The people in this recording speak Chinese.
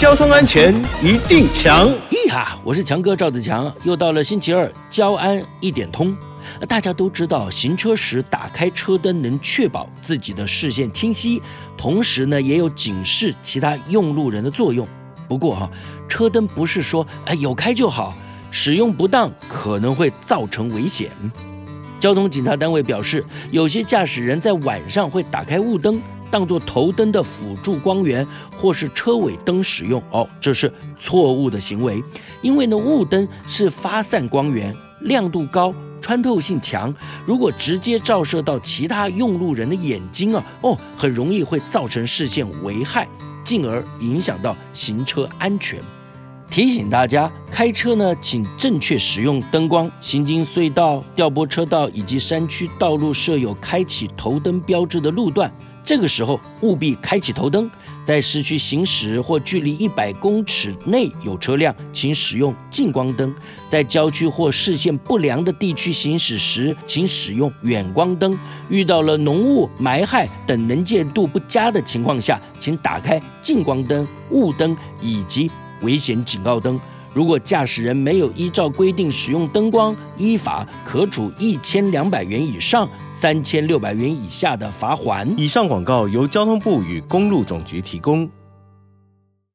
交通安全一定强！咦哈，我是强哥赵子强，又到了星期二，交安一点通。大家都知道，行车时打开车灯能确保自己的视线清晰，同时呢，也有警示其他用路人的作用。不过哈，车灯不是说哎有开就好，使用不当可能会造成危险。交通警察单位表示，有些驾驶人在晚上会打开雾灯，当做头灯的辅助光源，或是车尾灯使用。哦，这是错误的行为，因为呢，雾灯是发散光源，亮度高，穿透性强，如果直接照射到其他用路人的眼睛啊，哦，很容易会造成视线危害，进而影响到行车安全。提醒大家，开车呢，请正确使用灯光。行经隧道、调拨车道以及山区道路设有开启头灯标志的路段，这个时候务必开启头灯。在市区行驶或距离一百公尺内有车辆，请使用近光灯；在郊区或视线不良的地区行驶时，请使用远光灯。遇到了浓雾、霾害等能见度不佳的情况下，请打开近光灯、雾灯以及。危险警告灯，如果驾驶人没有依照规定使用灯光，依法可处一千两百元以上三千六百元以下的罚款。以上广告由交通部与公路总局提供。